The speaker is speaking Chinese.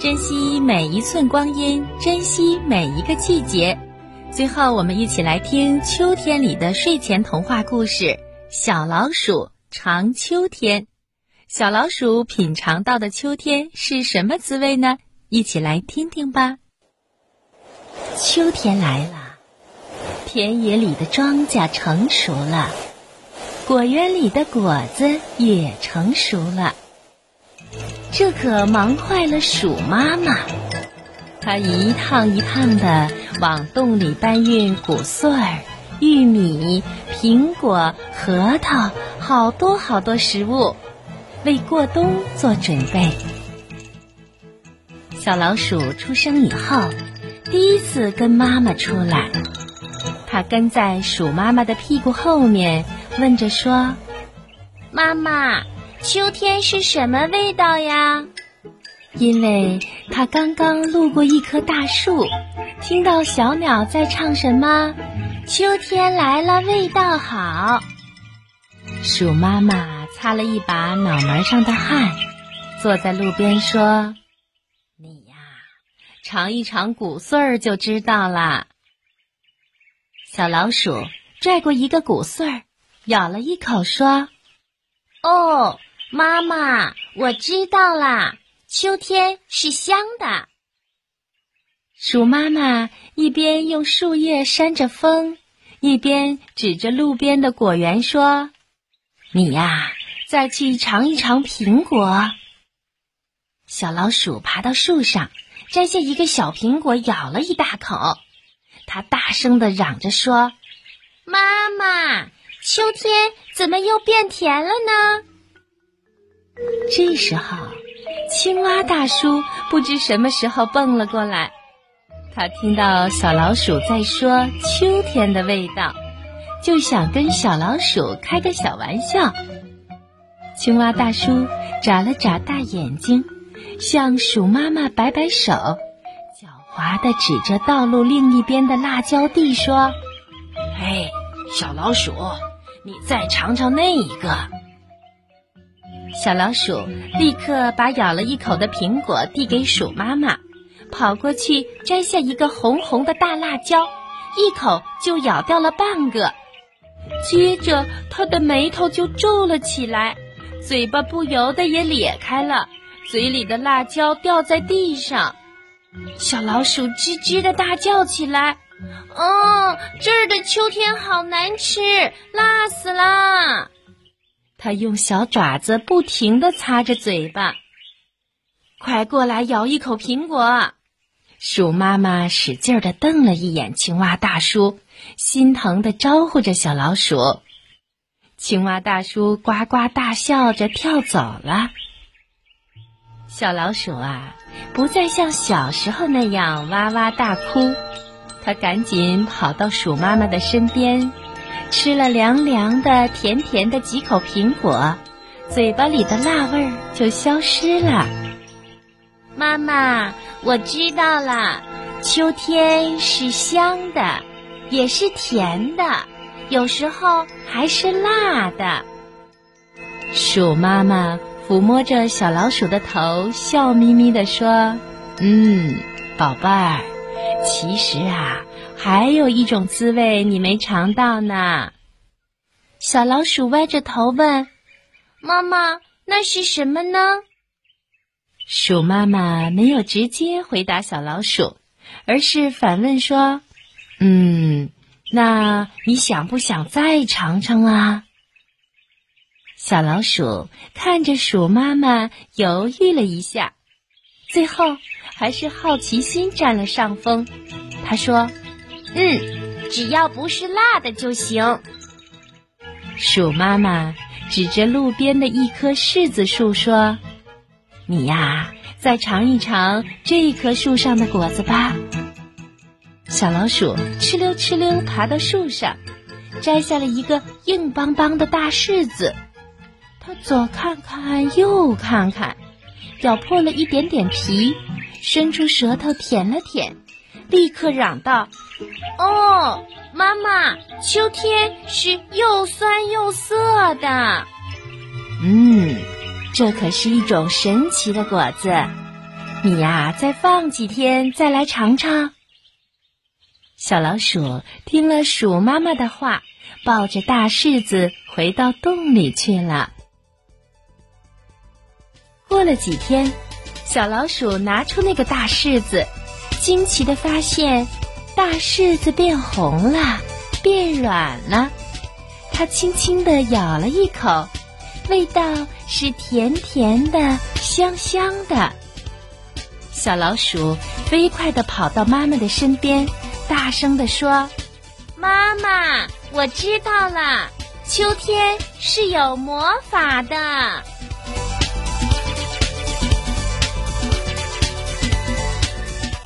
珍惜每一寸光阴，珍惜每一个季节。最后，我们一起来听秋天里的睡前童话故事《小老鼠尝秋天》。小老鼠品尝到的秋天是什么滋味呢？一起来听听吧。秋天来了，田野里的庄稼成熟了，果园里的果子也成熟了。这可忙坏了鼠妈妈，它一趟一趟的往洞里搬运谷穗儿、玉米、苹果、核桃，好多好多食物，为过冬做准备。小老鼠出生以后，第一次跟妈妈出来，它跟在鼠妈妈的屁股后面，问着说：“妈妈。”秋天是什么味道呀？因为它刚刚路过一棵大树，听到小鸟在唱什么“秋天来了，味道好”。鼠妈妈擦了一把脑门上的汗，坐在路边说：“你呀，尝一尝谷穗儿就知道了。”小老鼠拽过一个谷穗儿，咬了一口，说：“哦。”妈妈，我知道啦，秋天是香的。鼠妈妈一边用树叶扇着风，一边指着路边的果园说：“你呀，再去尝一尝苹果。”小老鼠爬到树上，摘下一个小苹果，咬了一大口。它大声的嚷着说：“妈妈，秋天怎么又变甜了呢？”这时候，青蛙大叔不知什么时候蹦了过来。他听到小老鼠在说秋天的味道，就想跟小老鼠开个小玩笑。青蛙大叔眨了眨大眼睛，向鼠妈妈摆摆手，狡猾地指着道路另一边的辣椒地说：“嘿，小老鼠，你再尝尝那一个。”小老鼠立刻把咬了一口的苹果递给鼠妈妈，跑过去摘下一个红红的大辣椒，一口就咬掉了半个。接着，它的眉头就皱了起来，嘴巴不由得也咧开了，嘴里的辣椒掉在地上。小老鼠吱吱的大叫起来：“哦，这儿的秋天好难吃，辣死了！”他用小爪子不停地擦着嘴巴，快过来咬一口苹果。鼠妈妈使劲地瞪了一眼青蛙大叔，心疼地招呼着小老鼠。青蛙大叔呱呱大笑着跳走了。小老鼠啊，不再像小时候那样哇哇大哭，它赶紧跑到鼠妈妈的身边。吃了凉凉的、甜甜的几口苹果，嘴巴里的辣味儿就消失了。妈妈，我知道了，秋天是香的，也是甜的，有时候还是辣的。鼠妈妈抚摸着小老鼠的头，笑眯眯地说：“嗯，宝贝儿，其实啊。”还有一种滋味你没尝到呢，小老鼠歪着头问：“妈妈，那是什么呢？”鼠妈妈没有直接回答小老鼠，而是反问说：“嗯，那你想不想再尝尝啊？”小老鼠看着鼠妈妈，犹豫了一下，最后还是好奇心占了上风。他说。嗯，只要不是辣的就行。鼠妈妈指着路边的一棵柿子树说：“你呀，再尝一尝这棵树上的果子吧。”小老鼠哧溜哧溜爬到树上，摘下了一个硬邦邦的大柿子。它左看看，右看看，咬破了一点点皮，伸出舌头舔了舔，立刻嚷道。哦，妈妈，秋天是又酸又涩的。嗯，这可是一种神奇的果子。你呀，再放几天再来尝尝。小老鼠听了鼠妈妈的话，抱着大柿子回到洞里去了。过了几天，小老鼠拿出那个大柿子，惊奇的发现，大柿子变红了，变软了。它轻轻的咬了一口，味道是甜甜的、香香的。小老鼠飞快的跑到妈妈的身边，大声的说：“妈妈，我知道了，秋天是有魔法的。”